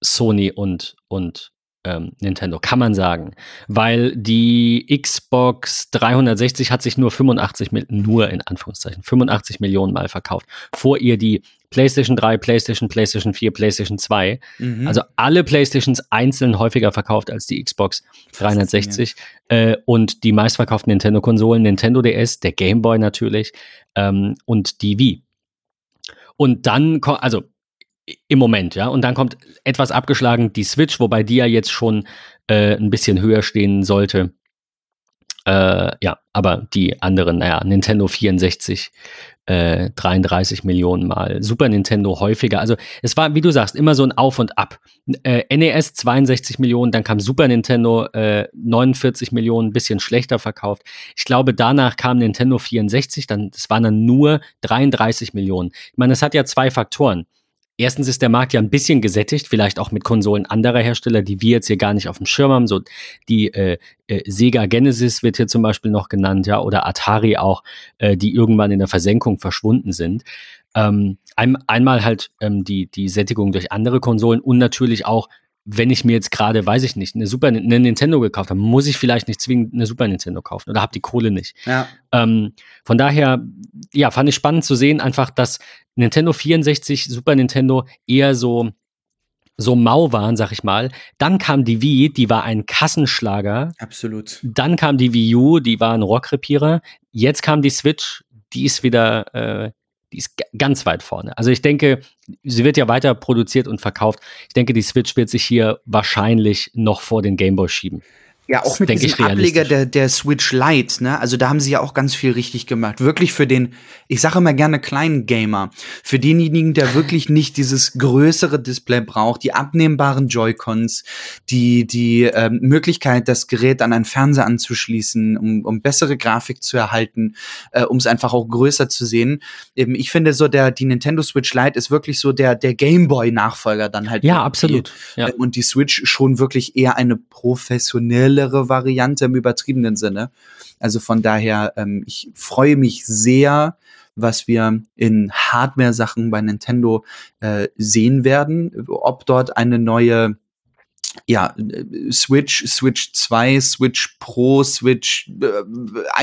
Sony und, und ähm, Nintendo, kann man sagen. Weil die Xbox 360 hat sich nur 85, nur in Anführungszeichen, 85 Millionen Mal verkauft. Vor ihr die PlayStation 3, PlayStation, PlayStation 4, PlayStation 2. Mhm. Also alle PlayStations einzeln häufiger verkauft als die Xbox 360. Äh, und die meistverkauften Nintendo-Konsolen, Nintendo DS, der Game Boy natürlich ähm, und die Wii. Und dann, also im Moment, ja. Und dann kommt etwas abgeschlagen die Switch, wobei die ja jetzt schon äh, ein bisschen höher stehen sollte. Äh, ja, aber die anderen, naja, Nintendo 64, äh, 33 Millionen Mal, Super Nintendo häufiger. Also es war, wie du sagst, immer so ein Auf und Ab. Äh, NES 62 Millionen, dann kam Super Nintendo äh, 49 Millionen, bisschen schlechter verkauft. Ich glaube, danach kam Nintendo 64, dann, das waren dann nur 33 Millionen. Ich meine, das hat ja zwei Faktoren. Erstens ist der Markt ja ein bisschen gesättigt, vielleicht auch mit Konsolen anderer Hersteller, die wir jetzt hier gar nicht auf dem Schirm haben. So die äh, äh, Sega Genesis wird hier zum Beispiel noch genannt, ja, oder Atari auch, äh, die irgendwann in der Versenkung verschwunden sind. Ähm, ein, einmal halt ähm, die, die Sättigung durch andere Konsolen und natürlich auch wenn ich mir jetzt gerade, weiß ich nicht, eine Super eine Nintendo gekauft habe, muss ich vielleicht nicht zwingend eine Super Nintendo kaufen oder habe die Kohle nicht. Ja. Ähm, von daher, ja, fand ich spannend zu sehen, einfach, dass Nintendo 64, Super Nintendo eher so so mau waren, sag ich mal. Dann kam die Wii, die war ein Kassenschlager. Absolut. Dann kam die Wii U, die war ein Rockrepierer. Jetzt kam die Switch, die ist wieder äh, die ist ganz weit vorne. Also ich denke, sie wird ja weiter produziert und verkauft. Ich denke, die Switch wird sich hier wahrscheinlich noch vor den Gameboy schieben. Ja, auch mit diesem Ableger der, der Switch Lite, ne? Also da haben sie ja auch ganz viel richtig gemacht. Wirklich für den, ich sage immer gerne kleinen Gamer. Für denjenigen, der wirklich nicht dieses größere Display braucht, die abnehmbaren Joy-Cons, die, die ähm, Möglichkeit, das Gerät an einen Fernseher anzuschließen, um, um bessere Grafik zu erhalten, äh, um es einfach auch größer zu sehen. Eben, ich finde so, der, die Nintendo Switch Lite ist wirklich so der, der Gameboy-Nachfolger dann halt. Ja, absolut. Ja. Und die Switch schon wirklich eher eine professionelle schnellere Variante im übertriebenen Sinne. Also von daher, ähm, ich freue mich sehr, was wir in Hardware-Sachen bei Nintendo äh, sehen werden. Ob dort eine neue ja, Switch, Switch 2, Switch Pro, Switch äh,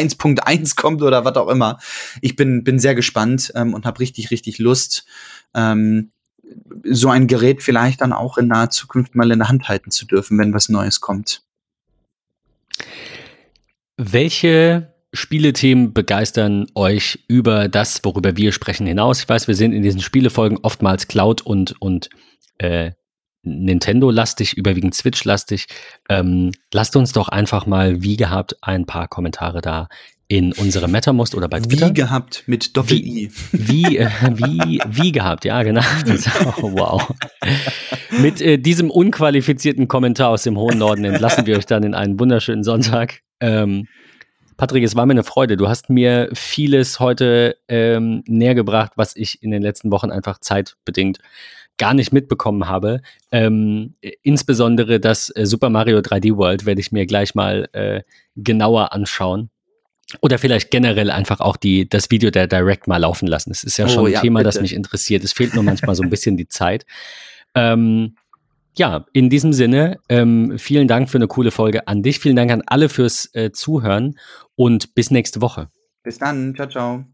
1.1 kommt oder was auch immer. Ich bin, bin sehr gespannt ähm, und habe richtig, richtig Lust, ähm, so ein Gerät vielleicht dann auch in naher Zukunft mal in der Hand halten zu dürfen, wenn was Neues kommt. Welche Spielethemen begeistern euch über das, worüber wir sprechen, hinaus? Ich weiß, wir sind in diesen Spielefolgen oftmals Cloud und, und äh, Nintendo-lastig, überwiegend Switch-lastig. Ähm, lasst uns doch einfach mal, wie gehabt, ein paar Kommentare da in unsere MetaMost oder bei Twitter. Wie gehabt mit Doppel-I. Wie, wie, äh, wie, wie gehabt, ja, genau. Oh, wow. mit äh, diesem unqualifizierten Kommentar aus dem hohen Norden entlassen wir euch dann in einen wunderschönen Sonntag. Ähm, Patrick, es war mir eine Freude. Du hast mir vieles heute ähm, näher gebracht, was ich in den letzten Wochen einfach zeitbedingt gar nicht mitbekommen habe. Ähm, insbesondere das äh, Super Mario 3D World werde ich mir gleich mal äh, genauer anschauen. Oder vielleicht generell einfach auch die, das Video der Direct mal laufen lassen. Es ist ja oh, schon ein ja, Thema, bitte. das mich interessiert. Es fehlt nur manchmal so ein bisschen die Zeit. Ähm, ja, in diesem Sinne, ähm, vielen Dank für eine coole Folge an dich. Vielen Dank an alle fürs äh, Zuhören und bis nächste Woche. Bis dann. Ciao, ciao.